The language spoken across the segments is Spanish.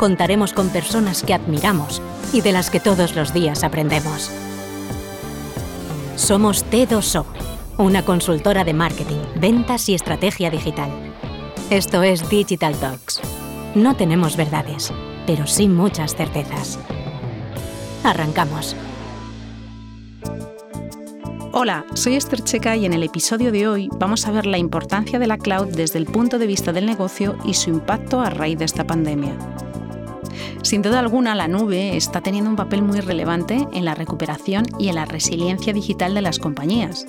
contaremos con personas que admiramos y de las que todos los días aprendemos. Somos T2O, una consultora de marketing, ventas y estrategia digital. Esto es Digital Talks. No tenemos verdades, pero sí muchas certezas. Arrancamos. Hola, soy Esther Checa y en el episodio de hoy vamos a ver la importancia de la cloud desde el punto de vista del negocio y su impacto a raíz de esta pandemia. Sin duda alguna, la nube está teniendo un papel muy relevante en la recuperación y en la resiliencia digital de las compañías.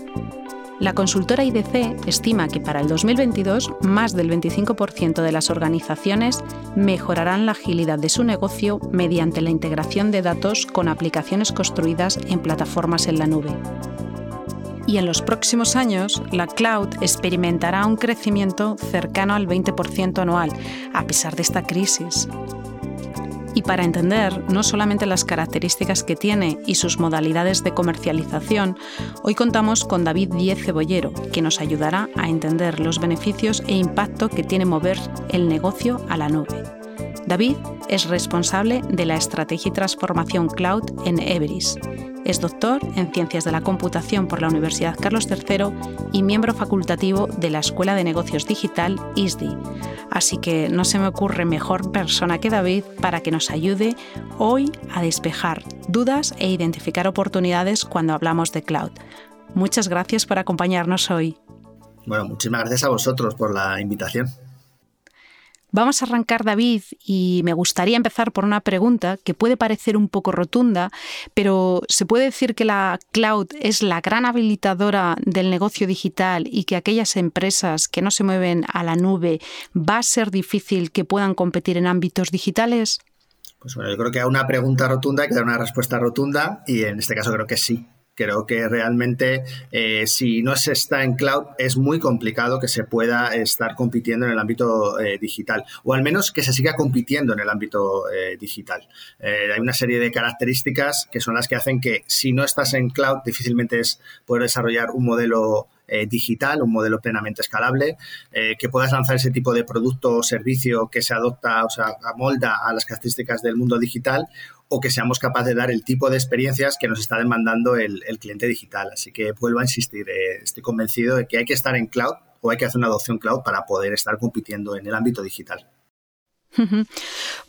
La consultora IDC estima que para el 2022 más del 25% de las organizaciones mejorarán la agilidad de su negocio mediante la integración de datos con aplicaciones construidas en plataformas en la nube. Y en los próximos años, la cloud experimentará un crecimiento cercano al 20% anual, a pesar de esta crisis. Y para entender no solamente las características que tiene y sus modalidades de comercialización, hoy contamos con David Diez Cebollero, que nos ayudará a entender los beneficios e impacto que tiene mover el negocio a la nube. David es responsable de la estrategia y transformación cloud en Everis es doctor en Ciencias de la Computación por la Universidad Carlos III y miembro facultativo de la Escuela de Negocios Digital ISDI. Así que no se me ocurre mejor persona que David para que nos ayude hoy a despejar dudas e identificar oportunidades cuando hablamos de cloud. Muchas gracias por acompañarnos hoy. Bueno, muchísimas gracias a vosotros por la invitación. Vamos a arrancar, David, y me gustaría empezar por una pregunta que puede parecer un poco rotunda, pero ¿se puede decir que la cloud es la gran habilitadora del negocio digital y que aquellas empresas que no se mueven a la nube va a ser difícil que puedan competir en ámbitos digitales? Pues bueno, yo creo que a una pregunta rotunda hay que dar una respuesta rotunda y en este caso creo que sí. Creo que realmente eh, si no se está en cloud es muy complicado que se pueda estar compitiendo en el ámbito eh, digital o al menos que se siga compitiendo en el ámbito eh, digital. hay una serie de características que son las que hacen que si no estás en cloud difícilmente es poder desarrollar un modelo digital, un modelo plenamente escalable, que puedas lanzar ese tipo de producto o servicio que se adopta, o sea, amolda a las características del mundo digital o que seamos capaces de dar el tipo de experiencias que nos está demandando el, cliente digital. Así que vuelvo a insistir, eh, estoy convencido de que hay que estar en cloud o hay que hacer una adopción cloud para poder estar compitiendo en el ámbito digital.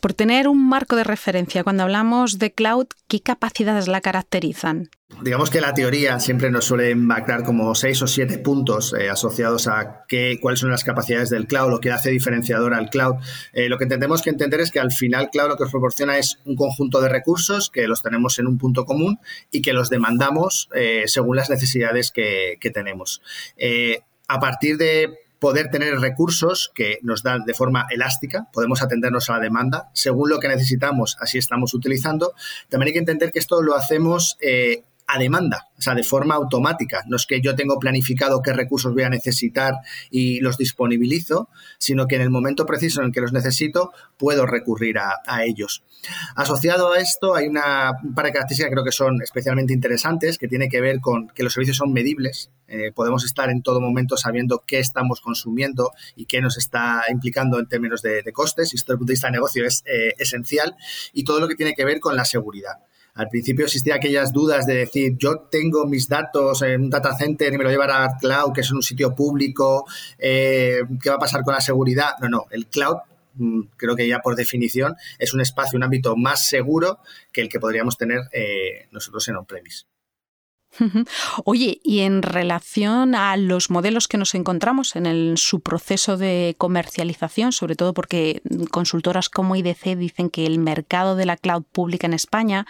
Por tener un marco de referencia, cuando hablamos de cloud, ¿qué capacidades la caracterizan? Digamos que la teoría siempre nos suele marcar como seis o siete puntos eh, asociados a qué, cuáles son las capacidades del cloud, lo que hace diferenciador al cloud. Eh, lo que tenemos que entender es que al final cloud lo que nos proporciona es un conjunto de recursos que los tenemos en un punto común y que los demandamos eh, según las necesidades que, que tenemos. a partir de poder tener recursos que nos dan de forma elástica, podemos atendernos a la demanda, según lo que necesitamos, así estamos utilizando. También hay que entender que esto lo hacemos eh, a demanda, o sea, de forma automática. No es que yo tengo planificado qué recursos voy a necesitar y los disponibilizo, sino que en el momento preciso en el que los necesito puedo recurrir a, ellos. Asociado a esto hay una, un par de características que creo que son especialmente interesantes, que tiene que ver con que los servicios son medibles. Eh, podemos estar en todo momento sabiendo qué estamos consumiendo y qué nos está implicando en términos de, costes. Y esto desde el punto de vista de negocio es eh, esencial. Y todo lo que tiene que ver con la seguridad. Al principio existían aquellas dudas de decir, yo tengo mis datos en un data center y me lo llevará a cloud, que es un sitio público, eh, ¿qué va a pasar con la seguridad? No, no, el cloud mm, creo que ya por definición es un espacio, un ámbito más seguro que el que podríamos tener eh, nosotros en on-premise. Oye, y en relación a los modelos que nos encontramos en su proceso de comercialización, sobre todo porque consultoras como IDC dicen que el mercado de la cloud pública en España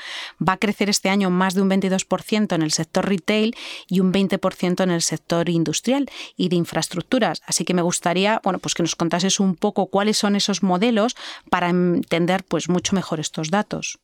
va a crecer este año más de un 22% en el sector retail y un 20% en el sector industrial y de infraestructuras. Así que me gustaría, bueno, pues que nos contases un poco cuáles son esos modelos para entender pues mucho mejor estos datos.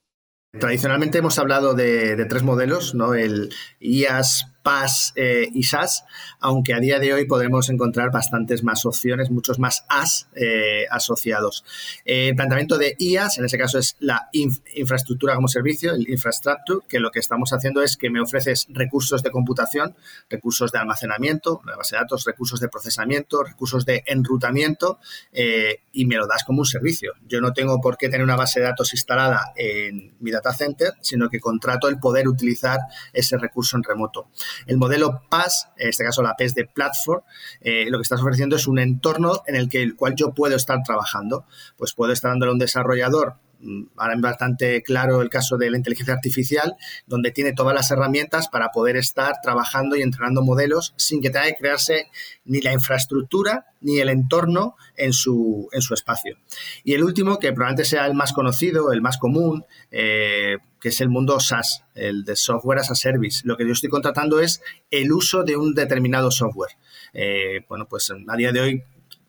Tradicionalmente hemos hablado de, tres modelos, ¿no? El IaaS, PaaS eh, y SaaS, aunque a día de hoy podremos encontrar bastantes más opciones, muchos más AS eh, asociados. el planteamiento de IaaS, en ese caso, es la infraestructura como servicio, el infrastructure, que lo que estamos haciendo es que me ofreces recursos de computación, recursos de almacenamiento, base de datos, recursos de procesamiento, recursos de enrutamiento eh, y me lo das como un servicio. Yo no tengo por qué tener una base de datos instalada en mi data center, sino que contrato el poder utilizar ese recurso en remoto. El modelo PaaS, en este caso la PES de Platform, eh, lo que estás ofreciendo es un entorno en el, que, el cual yo puedo estar trabajando. Pues puedo estar dándole a un desarrollador ahora es bastante claro el caso de la inteligencia artificial, donde tiene todas las herramientas para poder estar trabajando y entrenando modelos sin que tenga que crearse ni la infraestructura ni el entorno en su, en su espacio. Y el último, que probablemente sea el más conocido, el más común, eh, que es el mundo SaaS, el de Software as a Service. Lo que yo estoy contratando es el uso de un determinado software. Eh, bueno, pues a día de hoy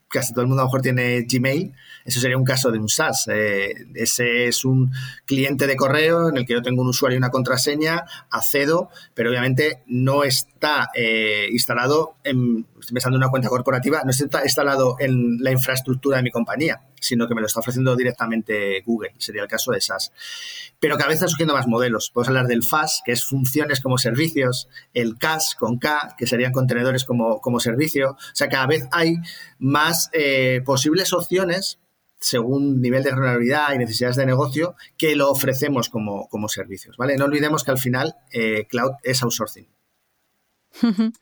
casi todo el mundo a lo mejor tiene Gmail, eso sería un caso de un SaaS. Eh, ese es un cliente de correo en el que yo tengo un usuario y una contraseña, accedo, pero obviamente no está eh, instalado en, estoy pensando en una cuenta corporativa, no está instalado en la infraestructura de mi compañía, sino que me lo está ofreciendo directamente Google, sería el caso de SaaS. Pero cada vez están surgiendo más modelos. Puedes hablar del FAS, que es funciones como servicios, el CAS con K, que serían contenedores como, como servicio. O sea, cada vez hay más eh, posibles opciones según nivel de rentabilidad y necesidades de negocio que lo ofrecemos como, como servicios. ¿vale? No olvidemos que al final eh, cloud es outsourcing.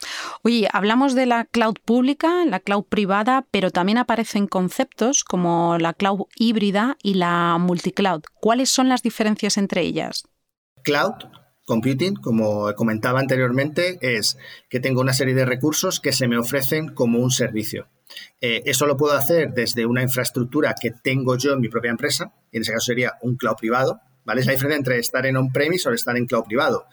Oye, hablamos de la cloud pública, la cloud privada, pero también aparecen conceptos como la cloud híbrida y la multicloud. ¿Cuáles son las diferencias entre ellas? Cloud computing, como comentaba anteriormente, es que tengo una serie de recursos que se me ofrecen como un servicio. Eh, eso lo puedo hacer desde una infraestructura que tengo yo en mi propia empresa, y en ese caso sería un cloud privado. ¿vale? Es la diferencia entre estar en on-premise o estar en cloud privado.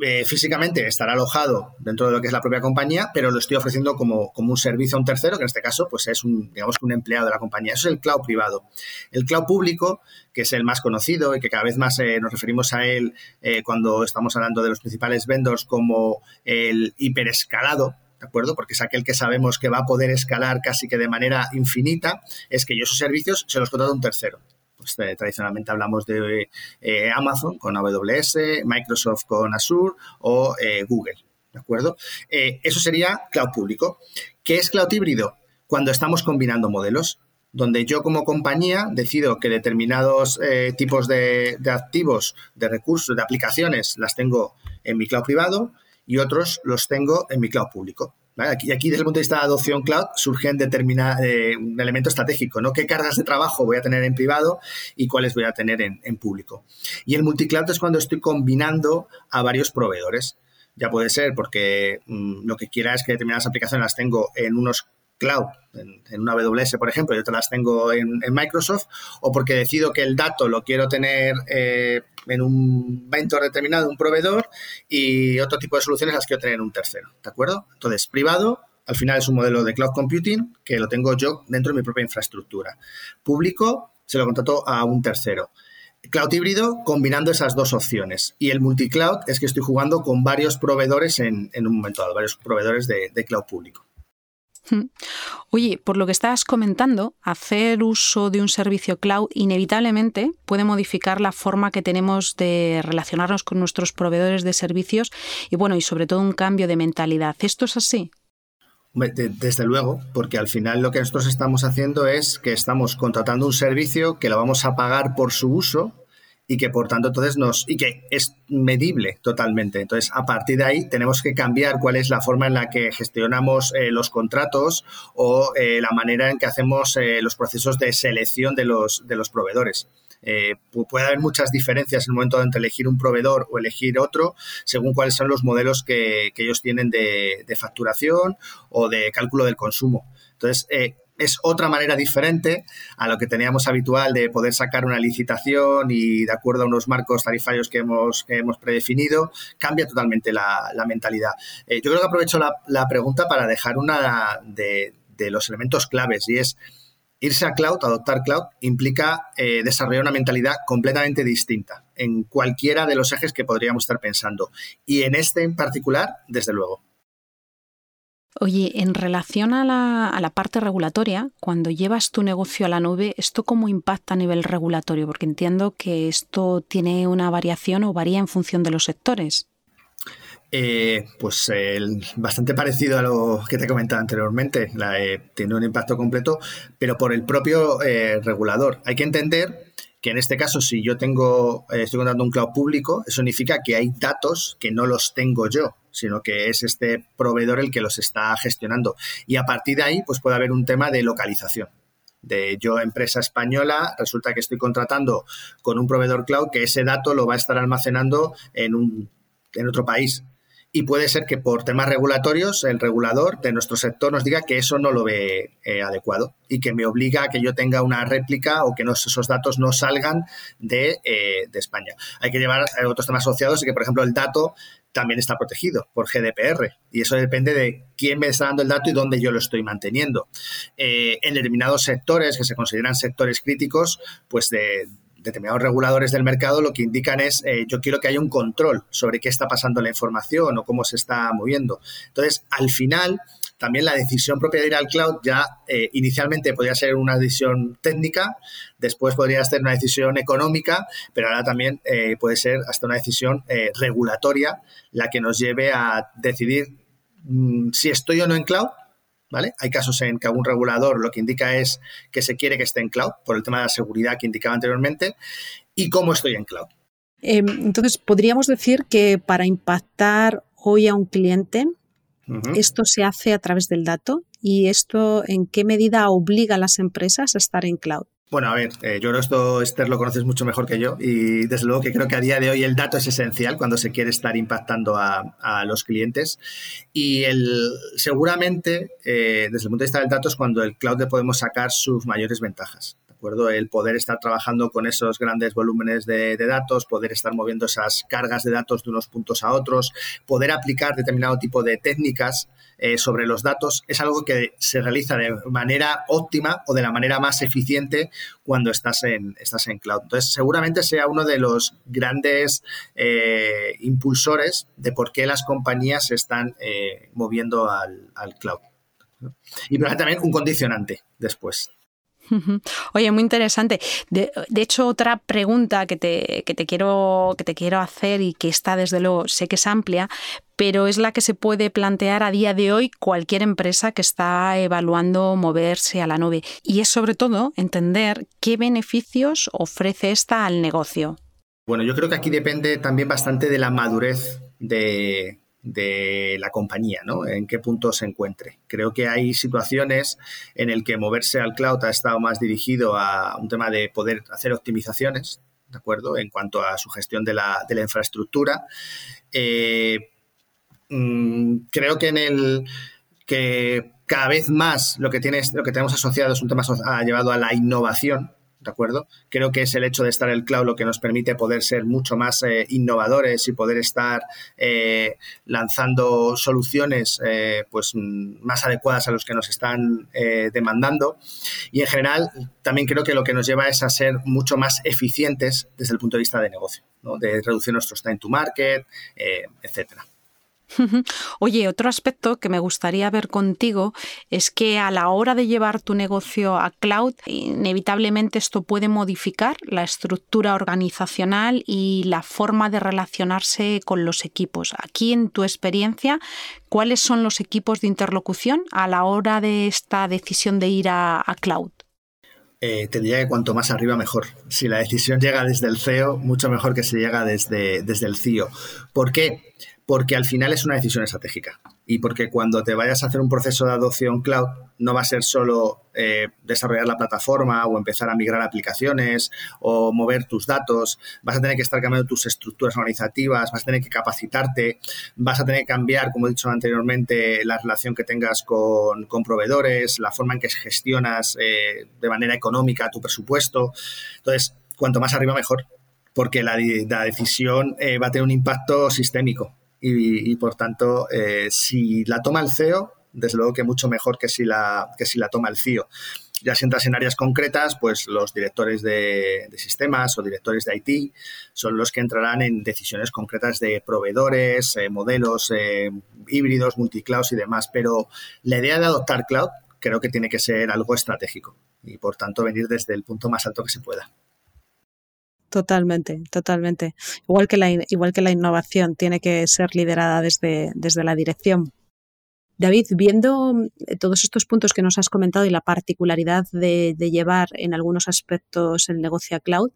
Eh, físicamente estará alojado dentro de lo que es la propia compañía, pero lo estoy ofreciendo como, como, un servicio a un tercero, que en este caso pues es un, digamos, un empleado de la compañía. Eso es el cloud privado. El cloud público, que es el más conocido y que cada vez más eh, nos referimos a él eh, cuando estamos hablando de los principales vendors como el hiperescalado, ¿de acuerdo? Porque es aquel que sabemos que va a poder escalar casi que de manera infinita, es que yo esos servicios se los contrato a un tercero. Pues, eh, tradicionalmente hablamos de eh, Amazon con AWS, Microsoft con Azure o eh, Google. ¿De acuerdo? eso sería cloud público. ¿Qué es cloud híbrido? Cuando estamos combinando modelos donde yo como compañía decido que determinados tipos de, activos, de recursos, de aplicaciones las tengo en mi cloud privado y otros los tengo en mi cloud público. Aquí, aquí, desde el punto de vista de adopción cloud, surgen determina, eh, un elemento estratégico, ¿no? ¿Qué cargas de trabajo voy a tener en privado y cuáles voy a tener en, público? Y el multicloud es cuando estoy combinando a varios proveedores. Ya puede ser porque mm, lo que quiera es que determinadas aplicaciones las tengo en unos cloud, en, una AWS, por ejemplo, y otras las tengo en, Microsoft, o porque decido que el dato lo quiero tener eh, en un vendor determinado, un proveedor, y otro tipo de soluciones las quiero tener en un tercero, ¿de acuerdo? Entonces, privado, al final es un modelo de cloud computing que lo tengo yo dentro de mi propia infraestructura. Público, se lo contrato a un tercero. Cloud híbrido, combinando esas dos opciones. Y el multicloud es que estoy jugando con varios proveedores en, un momento dado, varios proveedores de cloud público. Oye, por lo que estás comentando, hacer uso de un servicio cloud inevitablemente puede modificar la forma que tenemos de relacionarnos con nuestros proveedores de servicios y bueno, y sobre todo un cambio de mentalidad. ¿Esto es así? Desde luego, porque al final lo que nosotros estamos haciendo es que estamos contratando un servicio que lo vamos a pagar por su uso y que por tanto entonces nos y que es medible totalmente. Entonces, a partir de ahí tenemos que cambiar cuál es la forma en la que gestionamos eh, los contratos o eh, la manera en que hacemos eh, los procesos de selección de los, de los proveedores. puede haber muchas diferencias en el momento de elegir un proveedor o elegir otro, según cuáles son los modelos que, ellos tienen de, de, facturación o de cálculo del consumo. Entonces, es otra manera diferente a lo que teníamos habitual de poder sacar una licitación y de acuerdo a unos marcos tarifarios que hemos, hemos predefinido, cambia totalmente la, mentalidad. Eh, yo creo que aprovecho la, pregunta para dejar una de, los elementos claves y es irse a cloud, adoptar cloud, implica eh, desarrollar una mentalidad completamente distinta en cualquiera de los ejes que podríamos estar pensando. Y en este en particular, desde luego. Oye, en relación a la, parte regulatoria, cuando llevas tu negocio a la nube, ¿esto cómo impacta a nivel regulatorio? Porque entiendo que esto tiene una variación o varía en función de los sectores. Eh, pues bastante parecido a lo que te he comentado anteriormente. Eh, tiene un impacto completo, pero por el propio eh, regulador. Hay que entender que en este caso, si yo tengo, eh, estoy contando un cloud público, eso significa que hay datos que no los tengo yo, sino que es este proveedor el que los está gestionando. Y a partir de ahí, pues puede haber un tema de localización. De yo, empresa española, resulta que estoy contratando con un proveedor cloud que ese dato lo va a estar almacenando en, un, en otro país y puede ser que por temas regulatorios el regulador de nuestro sector nos diga que eso no lo ve eh, adecuado y que me obliga a que yo tenga una réplica o que esos datos no salgan de, eh, de España. Hay que llevar eh, otros temas asociados y que, por ejemplo, el dato también está protegido por GDPR y eso depende de quién me está dando el dato y dónde yo lo estoy manteniendo. en determinados sectores que se consideran sectores críticos, pues de, determinados reguladores del mercado lo que indican es eh, yo quiero que haya un control sobre qué está pasando la información o cómo se está moviendo. Entonces, al final, también la decisión propia de ir al cloud ya eh, inicialmente podría ser una decisión técnica, después podría ser una decisión económica, pero ahora también eh, puede ser hasta una decisión regulatoria la que nos lleve a decidir mm, si estoy o no en cloud ¿vale? Hay casos en que algún regulador lo que indica es que se quiere que esté en cloud, por el tema de la seguridad que indicaba anteriormente, y cómo estoy en cloud. Em, entonces, podríamos decir que para impactar hoy a un cliente, esto se hace a través del dato y esto en qué medida obliga a las empresas a estar en cloud. Bueno, a ver, eh, yo creo que esto, Esther, lo conoces mucho mejor que yo y desde luego que creo que a día de hoy el dato es esencial cuando se quiere estar impactando a, los clientes y el, seguramente eh, desde el punto de vista del dato es cuando el cloud le podemos sacar sus mayores ventajas. El poder estar trabajando con esos grandes volúmenes de, datos, poder estar moviendo esas cargas de datos de unos puntos a otros, poder aplicar determinado tipo de técnicas eh, sobre los datos, es algo que se realiza de manera óptima o de la manera más eficiente cuando estás en, estás en cloud. Entonces, seguramente sea uno de los grandes eh, impulsores de por qué las compañías se están eh, moviendo al, al cloud. Y también un condicionante después. Oye, muy interesante. De, hecho, otra pregunta que te, te quiero, que te quiero hacer y que está desde luego, sé que es amplia, pero es la que se puede plantear a día de hoy cualquier empresa que está evaluando moverse a la nube. Y es sobre todo entender qué beneficios ofrece esta al negocio. Bueno, yo creo que aquí depende también bastante de la madurez de, de la compañía, ¿no? En qué punto se encuentre. Creo que hay situaciones en el que moverse al cloud ha estado más dirigido a un tema de poder hacer optimizaciones, ¿de acuerdo? En cuanto a su gestión de la, de la infraestructura. Eh, mm, creo que en el que cada vez más lo que, tienes, lo que tenemos asociado es un tema ha llevado a la innovación, ¿de acuerdo? Creo que es el hecho de estar en el cloud lo que nos permite poder ser mucho más eh, innovadores y poder estar eh, lanzando soluciones eh, pues más adecuadas a los que nos están demandando. Y en general, también creo que lo que nos lleva es a ser mucho más eficientes desde el punto de vista de negocio, de reducir nuestros time to market, etcétera. Oye, otro aspecto que me gustaría ver contigo es que a la hora de llevar tu negocio a cloud, inevitablemente esto puede modificar la estructura organizacional y la forma de relacionarse con los equipos. Aquí, en tu experiencia, ¿cuáles son los equipos de interlocución a la hora de esta decisión de ir a, cloud? eh, te diría que cuanto más arriba mejor. Si la decisión llega desde el CEO, mucho mejor que se llega desde, desde el CIO. ¿Por qué? Porque al final es una decisión estratégica. Y porque cuando te vayas a hacer un proceso de adopción cloud no va a ser solo eh, desarrollar la plataforma o empezar a migrar aplicaciones o mover tus datos, vas a tener que estar cambiando tus estructuras organizativas, vas a tener que capacitarte, vas a tener que cambiar, como he dicho anteriormente, la relación que tengas con, proveedores, la forma en que gestionas eh, de manera económica tu presupuesto. Entonces, cuanto más arriba mejor, porque la, decisión eh, va a tener un impacto sistémico y, por tanto, eh, si la toma el CEO, desde luego que mucho mejor que si la, que si la toma el CIO. Ya si entras en áreas concretas, pues los directores de, sistemas o directores de IT son los que entrarán en decisiones concretas de proveedores, eh, modelos eh, híbridos, multiclouds y demás. Pero la idea de adoptar cloud creo que tiene que ser algo estratégico y por tanto venir desde el punto más alto que se pueda. Totalmente, totalmente. Igual que la, igual que la innovación tiene que ser liderada desde, desde la dirección. David, viendo eh, todos estos puntos que nos has comentado y la particularidad de, de llevar en algunos aspectos el negocio a cloud,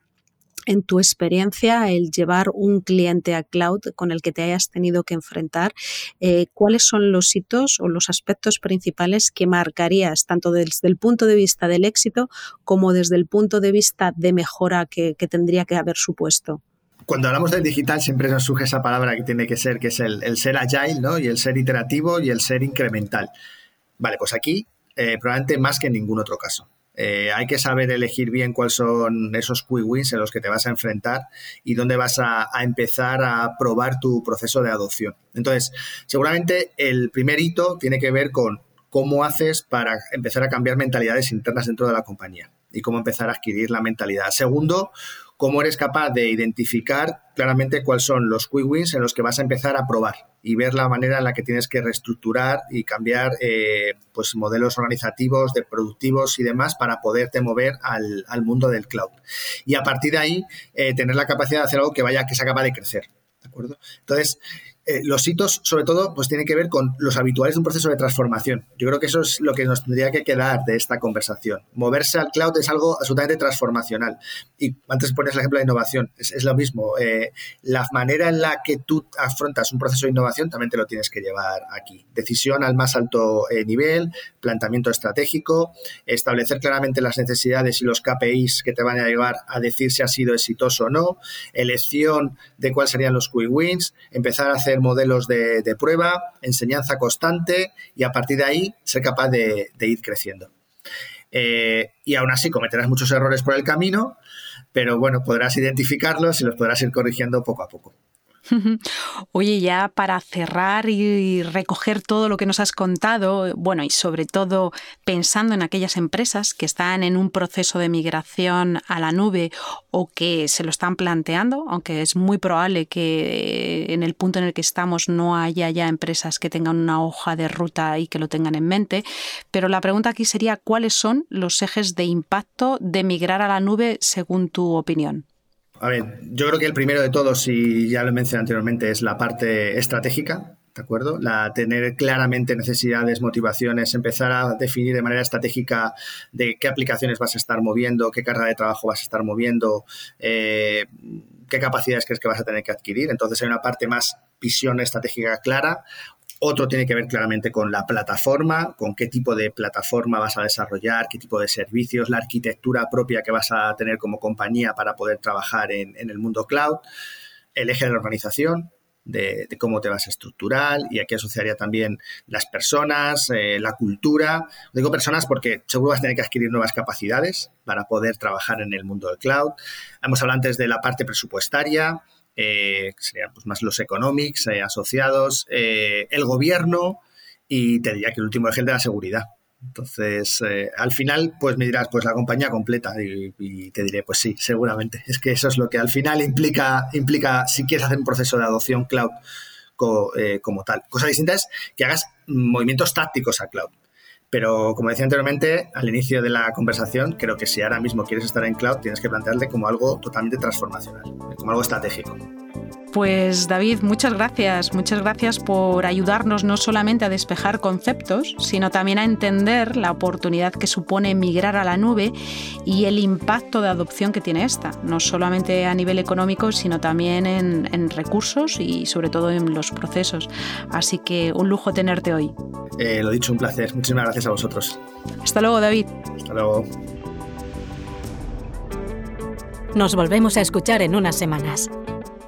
en tu experiencia, el llevar un cliente a cloud con el que te hayas tenido que enfrentar, eh, ¿cuáles son los hitos o los aspectos principales que marcarías tanto desde el punto de vista del éxito como desde el punto de vista de mejora que, tendría que haber supuesto? cuando hablamos del digital siempre nos surge esa palabra que tiene que ser, que es el, ser agile, ¿no? Y el ser iterativo y el ser incremental. Vale, pues aquí eh, probablemente más que en ningún otro caso. Eh, hay que saber elegir bien cuáles son esos quick wins en los que te vas a enfrentar y dónde vas a, empezar a probar tu proceso de adopción. Entonces, seguramente el primer hito tiene que ver con cómo haces para empezar a cambiar mentalidades internas dentro de la compañía y cómo empezar a adquirir la mentalidad. Segundo, cómo eres capaz de identificar claramente cuáles son los quick wins en los que vas a empezar a probar y ver la manera en la que tienes que reestructurar y cambiar eh, pues modelos organizativos, de productivos y demás para poderte mover al, mundo del cloud. Y a partir de ahí, eh, tener la capacidad de hacer algo que vaya, que sea capaz de crecer. ¿De acuerdo? Entonces, eh, los hitos, sobre todo, pues tienen que ver con los habituales de un proceso de transformación. Yo creo que eso es lo que nos tendría que quedar de esta conversación. Moverse al cloud es algo absolutamente transformacional. Y antes pones el ejemplo de innovación, es, lo mismo. Eh, la manera en la que tú afrontas un proceso de innovación también te lo tienes que llevar aquí. Decisión al más alto eh, nivel, planteamiento estratégico, establecer claramente las necesidades y los KPIs que te van a llevar a decir si ha sido exitoso o no, elección de cuáles serían los quick wins, empezar a hacer modelos de, prueba, enseñanza constante y a partir de ahí ser capaz de, ir creciendo. Eh, y aún así cometerás muchos errores por el camino, pero bueno, podrás identificarlos y los podrás ir corrigiendo poco a poco. Oye, ya para cerrar y recoger todo lo que nos has contado, bueno, y sobre todo pensando en aquellas empresas que están en un proceso de migración a la nube o que se lo están planteando, aunque es muy probable que en el punto en el que estamos no haya ya empresas que tengan una hoja de ruta y que lo tengan en mente, pero la pregunta aquí sería, ¿cuáles son los ejes de impacto de migrar a la nube según tu opinión? A ver, yo creo que el primero de todos, y ya lo mencioné anteriormente, es la parte estratégica, ¿de acuerdo? La tener claramente necesidades, motivaciones, empezar a definir de manera estratégica de qué aplicaciones vas a estar moviendo, qué carga de trabajo vas a estar moviendo, eh, qué capacidades crees que vas a tener que adquirir. Entonces hay una parte más visión estratégica clara, otro tiene que ver claramente con la plataforma, con qué tipo de plataforma vas a desarrollar, qué tipo de servicios, la arquitectura propia que vas a tener como compañía para poder trabajar en, el mundo cloud, el eje de la organización, de, cómo te vas a estructurar y aquí asociaría también las personas, eh, la cultura. Digo personas porque seguro vas a tener que adquirir nuevas capacidades para poder trabajar en el mundo del cloud. Hemos hablado antes de la parte presupuestaria, eh, serían pues, más los economics eh, asociados, eh, el gobierno y te diría que el último eje de la seguridad. Entonces, eh, al final, pues me dirás, pues la compañía completa y, te diré, pues sí, seguramente. Es que eso es lo que al final implica, implica si quieres hacer un proceso de adopción cloud como tal. Cosa distinta es que hagas movimientos tácticos a cloud. Pero como decía anteriormente, al inicio de la conversación, creo que si ahora mismo quieres estar en cloud, tienes que plantearte como algo totalmente transformacional, como algo estratégico. Pues David, muchas gracias, muchas gracias por ayudarnos no solamente a despejar conceptos, sino también a entender la oportunidad que supone migrar a la nube y el impacto de adopción que tiene esta, no solamente a nivel económico, sino también en, recursos y sobre todo en los procesos. Así que un lujo tenerte hoy. Eh, lo dicho, un placer. Muchísimas gracias a vosotros. Hasta luego, David. Hasta luego. Nos volvemos a escuchar en unas semanas.